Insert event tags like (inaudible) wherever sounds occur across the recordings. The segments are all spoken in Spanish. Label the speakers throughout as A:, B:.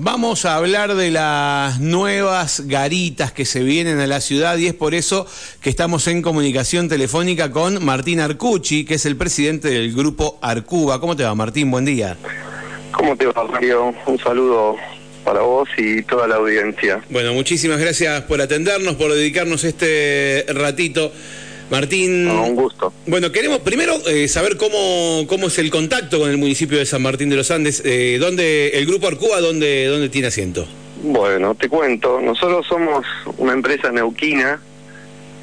A: Vamos a hablar de las nuevas garitas que se vienen a la ciudad y es por eso que estamos en comunicación telefónica con Martín Arcucci, que es el presidente del grupo Arcuba. ¿Cómo te va, Martín? Buen día.
B: ¿Cómo te va, Mario? Un saludo para vos y toda la audiencia.
A: Bueno, muchísimas gracias por atendernos, por dedicarnos este ratito. Martín.
B: un gusto.
A: Bueno, queremos primero eh, saber cómo, cómo es el contacto con el municipio de San Martín de los Andes. Eh, ¿dónde, ¿El Grupo Arcuba dónde, dónde tiene asiento?
B: Bueno, te cuento. Nosotros somos una empresa neuquina.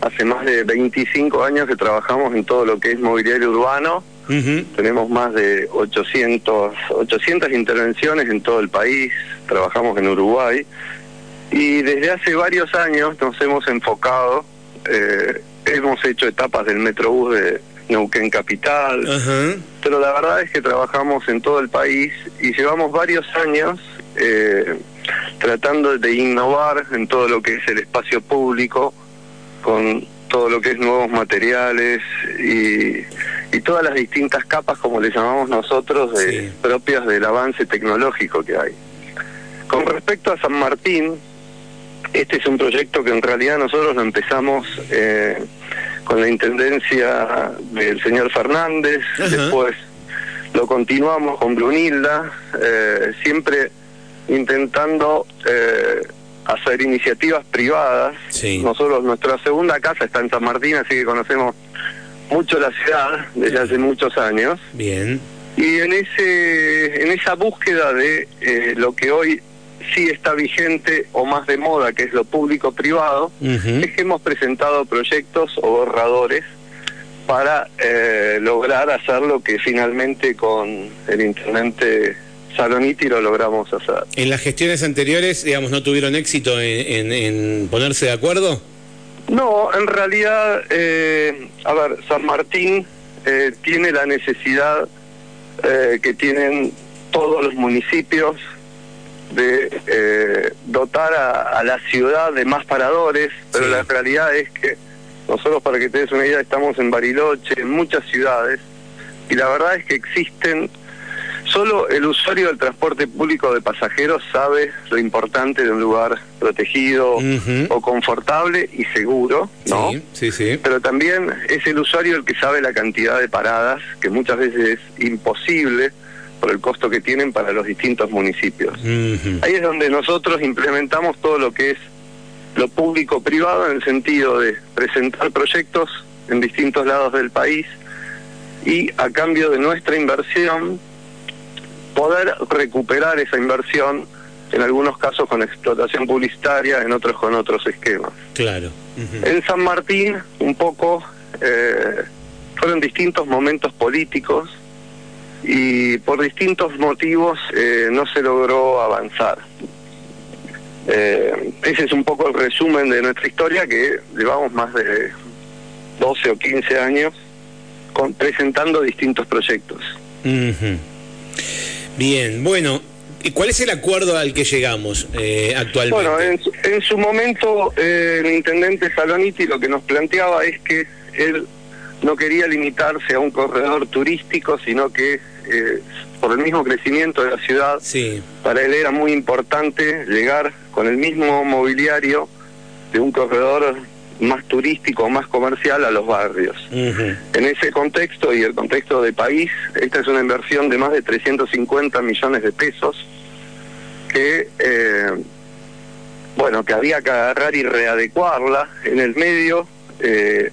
B: Hace más de 25 años que trabajamos en todo lo que es mobiliario urbano. Tenemos más de 800, 800 intervenciones en todo el país. Trabajamos en Uruguay. Y desde hace varios años nos hemos enfocado eh, hemos hecho etapas del Metrobús de Neuquén Capital, pero la verdad es que trabajamos en todo el país y llevamos varios años eh, tratando de innovar en todo lo que es el espacio público, con todo lo que es nuevos materiales y, todas las distintas capas, como le llamamos nosotros, propias del avance tecnológico que hay. Con respecto a San Martín, este es un proyecto que en realidad nosotros lo empezamos eh, con la intendencia del señor Fernández, después lo continuamos con Brunilda, eh, siempre intentando eh, hacer iniciativas privadas. Nosotros, nuestra segunda casa está en San Martín, así que conocemos mucho la ciudad desde hace muchos años.
A: Bien.
B: Y en ese en esa búsqueda de lo que hoy sí está vigente o más de moda, que es lo público-privado, es que hemos presentado proyectos o borradores para eh, lograr hacer lo que finalmente con el intendente Saloniti lo logramos hacer.
A: ¿En las gestiones anteriores, digamos, no tuvieron éxito en, ponerse de acuerdo?
B: No, en realidad, eh, a ver, San Martín eh, tiene la necesidad que tienen todos los municipios de eh, dotar a, la ciudad de más paradores, pero la realidad es que nosotros, para que te des una idea, estamos en Bariloche, en muchas ciudades, y la verdad es que existen, solo el usuario del transporte público de pasajeros sabe lo importante de un lugar protegido o confortable y seguro, ¿no?
A: Sí, sí,
B: Pero también es el usuario el que sabe la cantidad de paradas, que muchas veces es imposible por el costo que tienen para los distintos municipios. Ahí es donde nosotros implementamos todo lo que es lo público-privado en el sentido de presentar proyectos en distintos lados del país y a cambio de nuestra inversión poder recuperar esa inversión en algunos casos con explotación publicitaria, en otros con otros esquemas.
A: Claro.
B: En San Martín, un poco, eh, fueron distintos momentos políticos y por distintos motivos eh, no se logró avanzar. Eh, ese es un poco el resumen de nuestra historia que llevamos más de 12 o 15 años con, presentando distintos proyectos.
A: Bien, bueno, ¿y cuál es el acuerdo al que llegamos eh, actualmente?
B: Bueno, en, en su momento el intendente Saloniti lo que nos planteaba es que él no quería limitarse a un corredor turístico, sino que eh, por el mismo crecimiento de la ciudad, para él era muy importante llegar con el mismo mobiliario de un corredor más turístico, más comercial a los barrios. En ese contexto y el contexto de país, esta es una inversión de más de 350 millones de pesos que, eh, bueno, que había que agarrar y readecuarla en el medio, eh,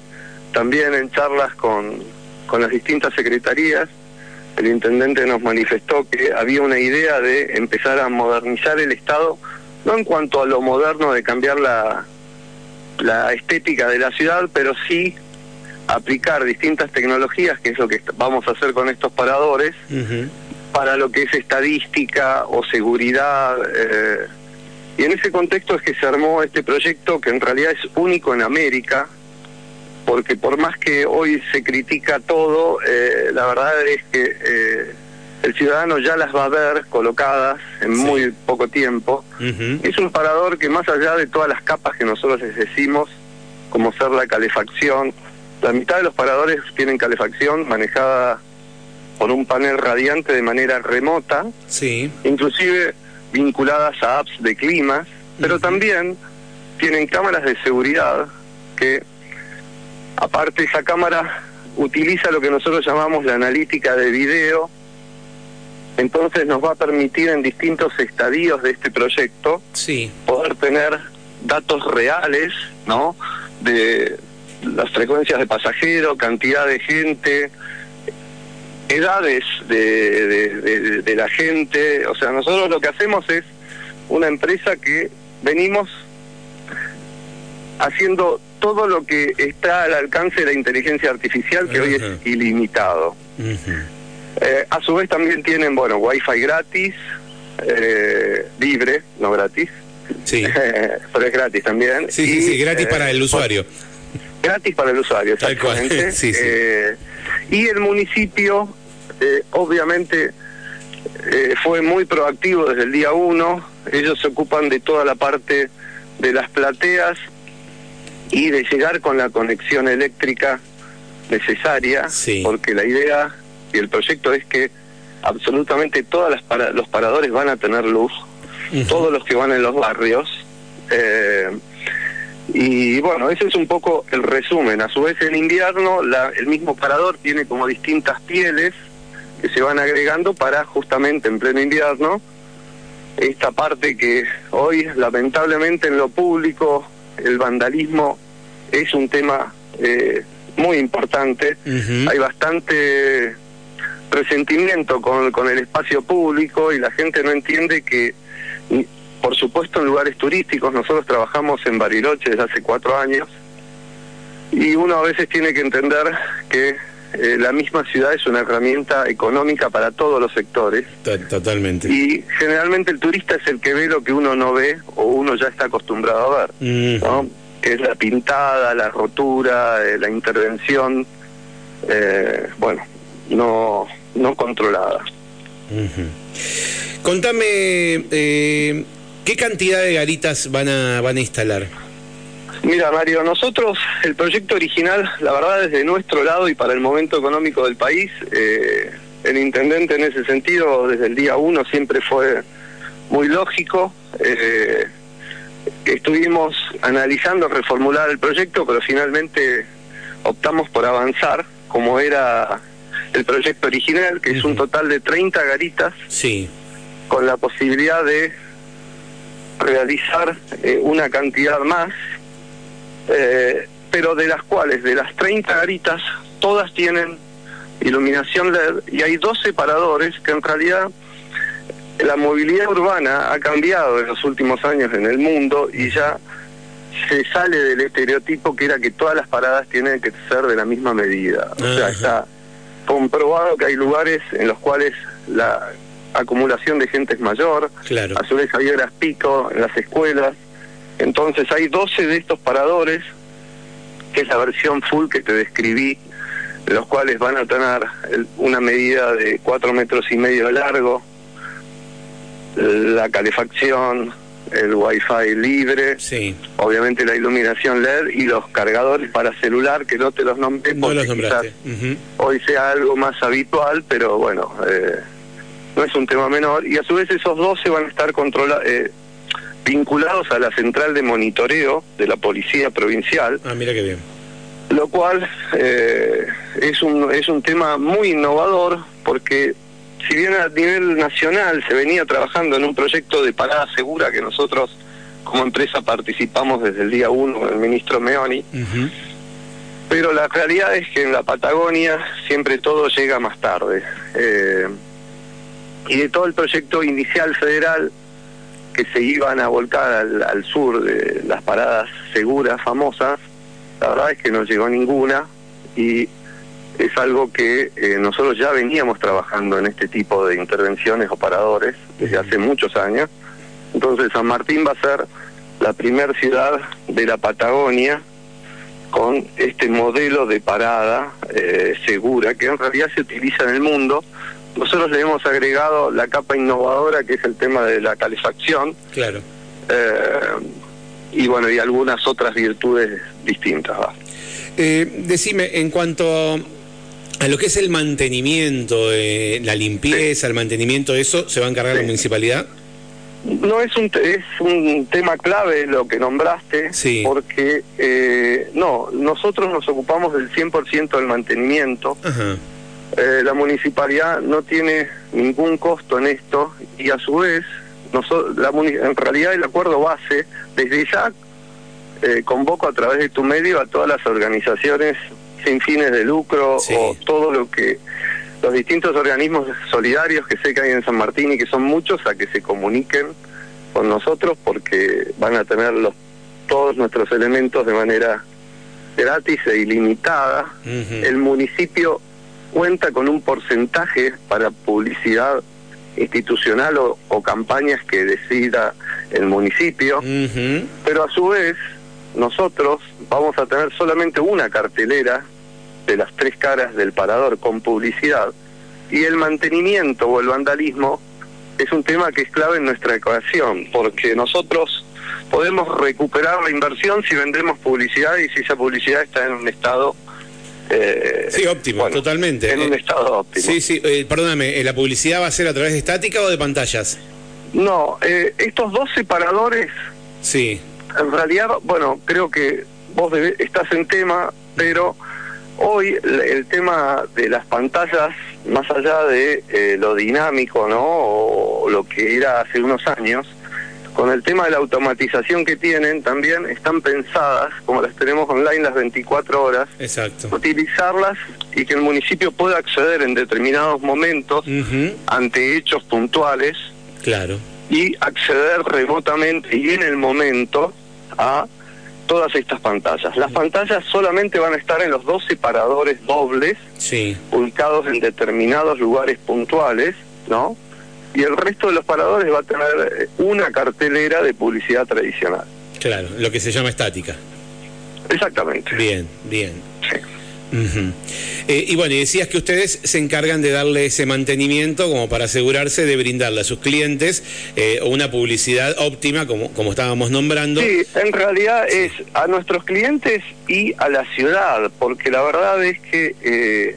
B: también en charlas con, con las distintas secretarías el intendente nos manifestó que había una idea de empezar a modernizar el Estado, no en cuanto a lo moderno de cambiar la, la estética de la ciudad, pero sí aplicar distintas tecnologías, que es lo que vamos a hacer con estos paradores, para lo que es estadística o seguridad. Eh, y en ese contexto es que se armó este proyecto que en realidad es único en América, porque por más que hoy se critica todo, eh, la verdad es que eh, el ciudadano ya las va a ver colocadas en muy poco tiempo. Es un parador que más allá de todas las capas que nosotros les decimos, como ser la calefacción, la mitad de los paradores tienen calefacción manejada por un panel radiante de manera remota.
A: Sí.
B: Inclusive vinculadas a apps de climas, pero también tienen cámaras de seguridad que, aparte esa cámara utiliza lo que nosotros llamamos la analítica de video, entonces nos va a permitir en distintos estadios de este proyecto
A: sí.
B: poder tener datos reales, ¿no? De las frecuencias de pasajeros, cantidad de gente, edades de, de, la gente. O sea, nosotros lo que hacemos es una empresa que venimos haciendo todo lo que está al alcance de la inteligencia artificial, que hoy es ilimitado. Eh, a su vez también tienen, bueno, wifi gratis, eh, libre, no gratis.
A: Sí. (laughs)
B: pero es gratis también.
A: Sí, sí, sí, gratis para el eh, usuario.
B: Gratis para el usuario, exactamente. (laughs)
A: sí, sí.
B: y el municipio, obviamente, fue muy proactivo desde el día uno. Ellos se ocupan de toda la parte de las plateas y de llegar con la conexión eléctrica necesaria, porque la idea y el proyecto es que absolutamente todos los paradores van a tener luz, todos los que van en los barrios. Eh, y bueno, ese es un poco el resumen. A su vez en invierno la, el mismo parador tiene como distintas pieles que se van agregando para justamente en pleno invierno esta parte que hoy lamentablemente en lo público el vandalismo es un tema eh, muy importante. Hay bastante resentimiento con, con el espacio público y la gente no entiende que, por supuesto, en lugares turísticos, nosotros trabajamos en Bariloche desde hace cuatro años y uno a veces tiene que entender que eh, la misma ciudad es una herramienta económica para todos los sectores.
A: Totalmente.
B: Y generalmente el turista es el que ve lo que uno no ve o uno ya está acostumbrado a ver. ¿no? Que es la pintada, la rotura, eh, la intervención, eh, bueno, no, no controlada.
A: Contame, ¿qué cantidad de garitas van a, van a instalar?
B: Mira, Mario, nosotros, el proyecto original, la verdad, desde nuestro lado y para el momento económico del país, eh, el intendente en ese sentido, desde el día uno, siempre fue muy lógico. Eh, estuvimos analizando reformular el proyecto, pero finalmente optamos por avanzar, como era el proyecto original, que es un total de 30 garitas,
A: sí.
B: con la posibilidad de realizar eh, una cantidad más eh, pero de las cuales, de las 30 garitas, todas tienen iluminación LED y hay dos separadores que en realidad la movilidad urbana ha cambiado en los últimos años en el mundo y ya se sale del estereotipo que era que todas las paradas tienen que ser de la misma medida. O sea, está comprobado que hay lugares en los cuales la acumulación de gente es mayor,
A: claro.
B: a su vez hay horas pico en las escuelas, entonces hay 12 de estos paradores, que es la versión full que te describí, los cuales van a tener una medida de 4 metros y medio de largo, la calefacción, el wifi libre,
A: sí.
B: obviamente la iluminación LED y los cargadores para celular, que no te los nombré porque quizás hoy sea algo más habitual, pero bueno, eh, no es un tema menor. Y a su vez esos 12 van a estar controlados, eh, vinculados a la central de monitoreo de la Policía Provincial.
A: Ah, mira qué bien.
B: Lo cual eh, es, un, es un tema muy innovador porque si bien a nivel nacional se venía trabajando en un proyecto de parada segura que nosotros como empresa participamos desde el día uno con el ministro Meoni, pero la realidad es que en la Patagonia siempre todo llega más tarde. Eh, y de todo el proyecto inicial federal que se iban a volcar al, sur de las paradas seguras, famosas, la verdad es que no llegó ninguna y es algo que eh, nosotros ya veníamos trabajando en este tipo de intervenciones o paradores desde hace muchos años. Entonces San Martín va a ser la primera ciudad de la Patagonia con este modelo de parada eh, segura que en realidad se utiliza en el mundo nosotros le hemos agregado la capa innovadora que es el tema de la calefacción.
A: Claro.
B: Eh, y bueno, y algunas otras virtudes distintas.
A: Eh, decime, en cuanto a lo que es el mantenimiento, la limpieza, el mantenimiento, ¿eso se va a encargar la municipalidad?
B: No es un es un tema clave lo que nombraste, porque eh, no, nosotros nos ocupamos del 100% del mantenimiento. Eh, la municipalidad no tiene ningún costo en esto y a su vez, la, en realidad el acuerdo base, desde ya eh, convoco a través de tu medio a todas las organizaciones sin fines de lucro o todo lo que los distintos organismos solidarios que sé que hay en San Martín y que son muchos a que se comuniquen con nosotros porque van a tener los, todos nuestros elementos de manera gratis e ilimitada. El municipio cuenta con un porcentaje para publicidad institucional o, campañas que decida el municipio, pero a su vez nosotros vamos a tener solamente una cartelera de las tres caras del parador con publicidad y el mantenimiento o el vandalismo es un tema que es clave en nuestra ecuación porque nosotros podemos recuperar la inversión si vendemos publicidad y si esa publicidad está en un estado
A: eh, sí, óptimo, totalmente.
B: En un eh, estado óptimo.
A: Sí, sí, eh, perdóname, ¿la publicidad va a ser a través de estática o de pantallas?
B: No, estos dos separadores.
A: Sí.
B: En realidad, bueno, creo que vos estás en tema, pero Hoy el tema de las pantallas, más allá de eh, lo dinámico, ¿no? O lo que era hace unos años, con el tema de la automatización que tienen, también están pensadas, como las tenemos online las 24 horas,
A: Exacto.
B: utilizarlas y que el municipio pueda acceder en determinados momentos ante hechos puntuales.
A: Claro.
B: Y acceder remotamente y en el momento a todas estas pantallas. Las pantallas solamente van a estar en los dos separadores dobles, ubicados en determinados lugares puntuales, ¿no? Y el resto de los paradores va a tener eh, una cartelera de publicidad tradicional.
A: Claro, lo que se llama estática.
B: Exactamente.
A: Bien, bien. Eh, y bueno, y decías que ustedes se encargan de darle ese mantenimiento como para asegurarse de brindarle a sus clientes eh, una publicidad óptima, como, como estábamos nombrando.
B: Sí, en realidad es a nuestros clientes y a la ciudad, porque la verdad es que, eh,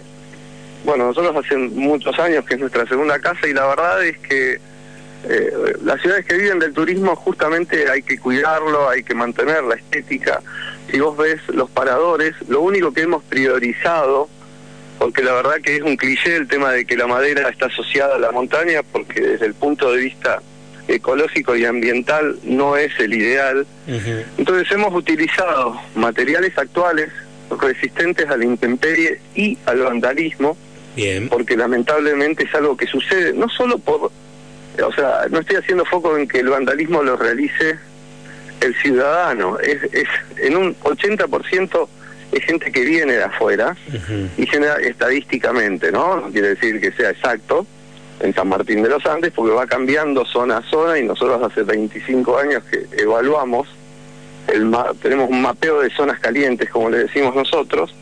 B: bueno, nosotros hace muchos años que es nuestra segunda casa y la verdad es que las ciudades que viven del turismo justamente hay que cuidarlo, hay que mantener la estética si vos ves los paradores, lo único que hemos priorizado, porque la verdad que es un cliché el tema de que la madera está asociada a la montaña, porque desde el punto de vista ecológico y ambiental no es el ideal. Entonces hemos utilizado materiales actuales resistentes a la intemperie y al vandalismo,
A: Bien.
B: porque lamentablemente es algo que sucede, no solo por, o sea, no estoy haciendo foco en que el vandalismo lo realice el ciudadano. Es, es en un 80% es gente que viene de afuera y genera estadísticamente, ¿no? No quiere decir que sea exacto en San Martín de los Andes porque va cambiando zona a zona y nosotros hace 25 años que evaluamos, el tenemos un mapeo de zonas calientes, como le decimos nosotros,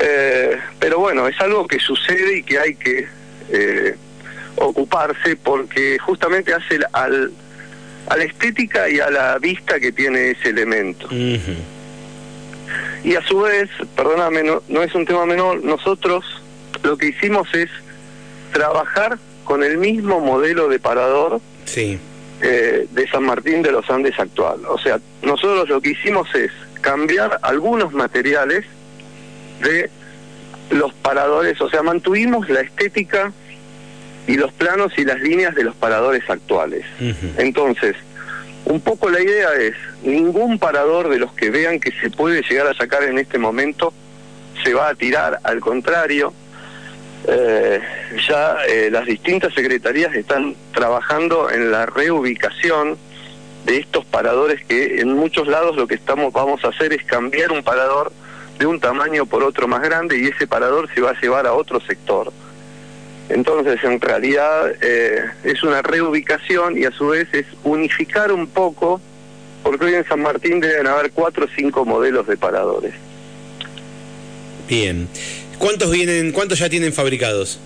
B: eh, pero bueno, es algo que sucede y que hay que eh, ocuparse porque justamente hace al a la estética y a la vista que tiene ese elemento. Y a su vez, perdóname, no, no es un tema menor, nosotros lo que hicimos es trabajar con el mismo modelo de parador
A: sí.
B: Eh, de San Martín de los Andes actual. O sea, nosotros lo que hicimos es cambiar algunos materiales de los paradores, o sea, mantuvimos la estética y los planos y las líneas de los paradores actuales. Entonces, un poco la idea es, ningún parador de los que vean que se puede llegar a sacar en este momento se va a tirar, al contrario, eh, ya eh, las distintas secretarías están trabajando en la reubicación de estos paradores que en muchos lados lo que estamos vamos a hacer es cambiar un parador de un tamaño por otro más grande y ese parador se va a llevar a otro sector. Entonces, en realidad eh, es una reubicación y a su vez es unificar un poco, porque hoy en San Martín deben haber cuatro o cinco modelos de paradores.
A: Bien. ¿Cuántos vienen, cuántos ya tienen fabricados?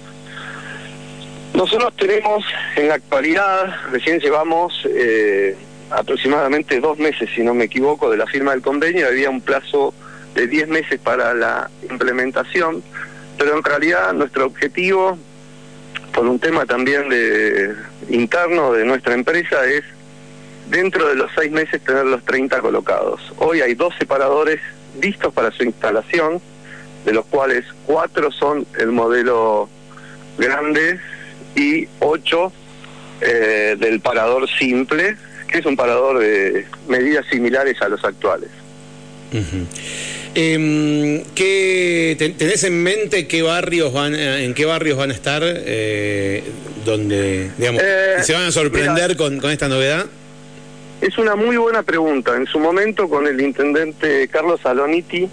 B: Nosotros tenemos en la actualidad, recién llevamos eh, aproximadamente dos meses, si no me equivoco, de la firma del convenio, había un plazo de diez meses para la implementación, pero en realidad nuestro objetivo por un tema también de interno de nuestra empresa es dentro de los seis meses tener los 30 colocados. Hoy hay dos separadores listos para su instalación, de los cuales cuatro son el modelo grande y ocho eh, del parador simple, que es un parador de medidas similares a los actuales.
A: Eh, ¿qué, ¿Tenés en mente qué barrios van, eh, en qué barrios van a estar eh, donde digamos, eh, se van a sorprender con, con esta novedad?
B: Es una muy buena pregunta. En su momento con el intendente Carlos Saloniti,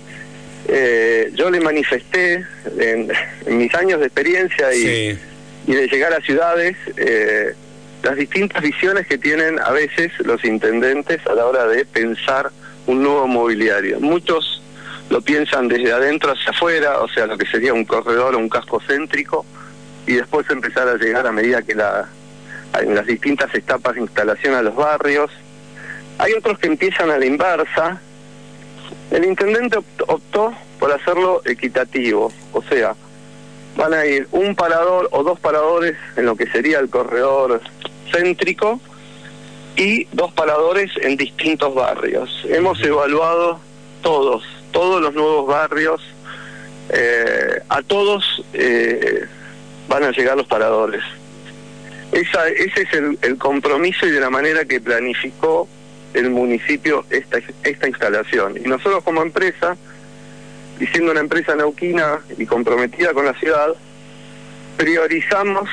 B: eh, yo le manifesté en, en, mis años de experiencia y, sí. y de llegar a ciudades eh, las distintas visiones que tienen a veces los intendentes a la hora de pensar un nuevo mobiliario. Muchos lo piensan desde adentro hacia afuera, o sea, lo que sería un corredor o un casco céntrico, y después empezar a llegar a medida que la, en las distintas etapas de instalación a los barrios. Hay otros que empiezan a la inversa. El intendente optó por hacerlo equitativo, o sea, van a ir un parador o dos paradores en lo que sería el corredor céntrico y dos paradores en distintos barrios. Hemos evaluado todos, todos los nuevos barrios, eh, a todos eh, van a llegar los paradores. Esa, ese es el, compromiso y de la manera que planificó el municipio esta, esta instalación. Y nosotros como empresa, y siendo una empresa neuquina y comprometida con la ciudad, priorizamos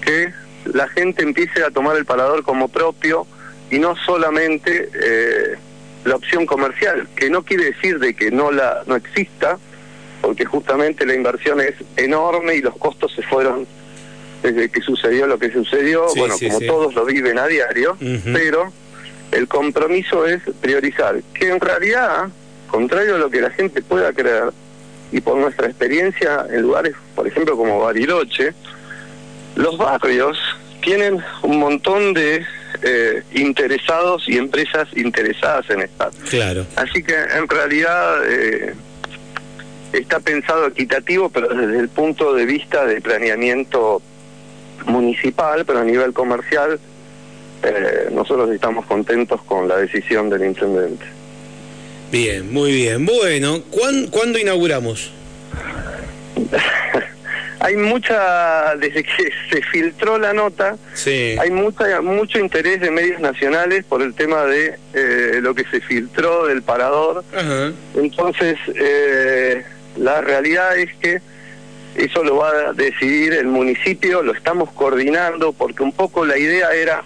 B: que la gente empiece a tomar el parador como propio y no solamente eh, la opción comercial, que no quiere decir de que no la no exista, porque justamente la inversión es enorme y los costos se fueron desde que sucedió lo que sucedió, sí, bueno, sí, como sí. todos lo viven a diario, uh -huh. pero el compromiso es priorizar, que en realidad, contrario a lo que la gente pueda creer, y por nuestra experiencia en lugares, por ejemplo, como Bariloche, los barrios tienen un montón de eh, interesados y empresas interesadas en estar.
A: Claro.
B: Así que en realidad eh, está pensado equitativo, pero desde el punto de vista de planeamiento municipal, pero a nivel comercial, eh, nosotros estamos contentos con la decisión del intendente.
A: Bien, muy bien. Bueno, ¿cuándo, ¿cuándo inauguramos? (laughs)
B: hay mucha, desde que se filtró la nota,
A: sí.
B: hay mucha, mucho interés de medios nacionales por el tema de eh, lo que se filtró del parador.
A: Uh -huh.
B: Entonces, eh, la realidad es que eso lo va a decidir el municipio, lo estamos coordinando, porque un poco la idea era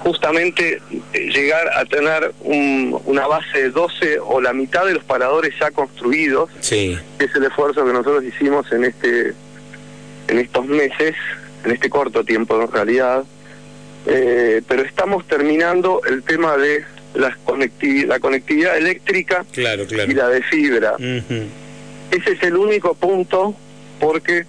B: justamente llegar a tener un, una base de 12 o la mitad de los paradores ya construidos,
A: sí.
B: que es el esfuerzo que nosotros hicimos en este en estos meses, en este corto tiempo en realidad, eh, pero estamos terminando el tema de la conectividad, la conectividad eléctrica
A: claro, claro.
B: y la de fibra.
A: Uh -huh.
B: Ese es el único punto porque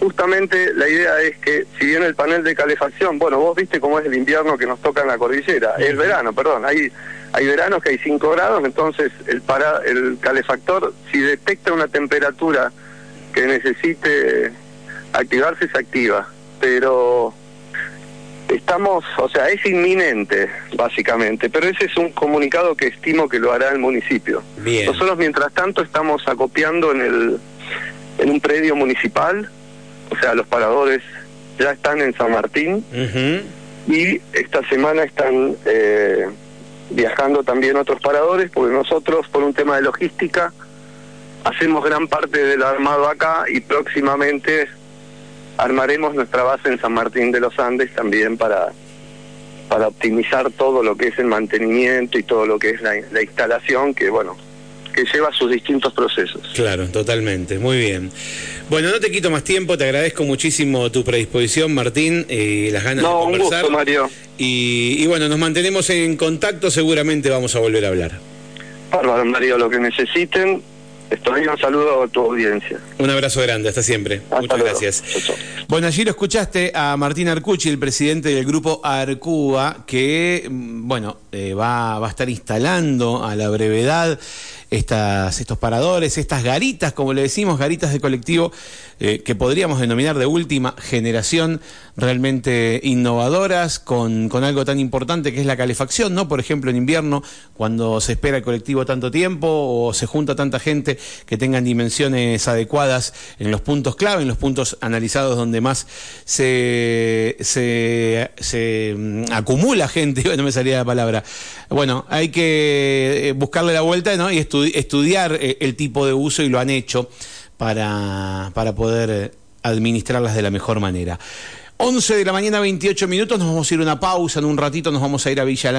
B: justamente la idea es que si bien el panel de calefacción, bueno, vos viste cómo es el invierno que nos toca en la cordillera, uh -huh. el verano, perdón, hay hay veranos que hay 5 grados, entonces el para el calefactor si detecta una temperatura que necesite activarse se activa, pero estamos, o sea, es inminente, básicamente, pero ese es un comunicado que estimo que lo hará el municipio.
A: Bien.
B: Nosotros, mientras tanto, estamos acopiando en el en un predio municipal, o sea, los paradores ya están en San Martín
A: uh -huh.
B: y esta semana están eh, viajando también otros paradores, porque nosotros, por un tema de logística, hacemos gran parte del armado acá y próximamente armaremos nuestra base en San Martín de los Andes también para para optimizar todo lo que es el mantenimiento y todo lo que es la, la instalación que bueno que lleva sus distintos procesos.
A: Claro, totalmente, muy bien. Bueno, no te quito más tiempo, te agradezco muchísimo tu predisposición, Martín, y las ganas
B: no,
A: de conversar.
B: un gusto, Mario.
A: Y, y, bueno, nos mantenemos en contacto, seguramente vamos a volver a hablar.
B: Bárbaro, Mario, lo que necesiten, Estoy un saludo a tu audiencia.
A: Un abrazo grande, hasta siempre. Muchas gracias. Bueno, allí lo escuchaste a Martín Arcucci, el presidente del grupo Arcuba, que mm, bueno, eh, va, va a estar instalando a la brevedad estas, estos paradores, estas garitas, como le decimos, garitas de colectivo, eh, que podríamos denominar de última generación, realmente innovadoras, con, con, algo tan importante que es la calefacción, ¿no? Por ejemplo, en invierno, cuando se espera el colectivo tanto tiempo o se junta tanta gente que tengan dimensiones adecuadas en los puntos clave, en los puntos analizados donde más se, se, se mm, acumula gente, (laughs) no me salía la palabra. Bueno, hay que eh, buscarle la vuelta, ¿no? Y estudiar eh, el tipo de uso y lo han hecho para, para poder administrarlas de la mejor manera. 11 de la mañana, 28 minutos, nos vamos a ir a una pausa, en un ratito nos vamos a ir a Villa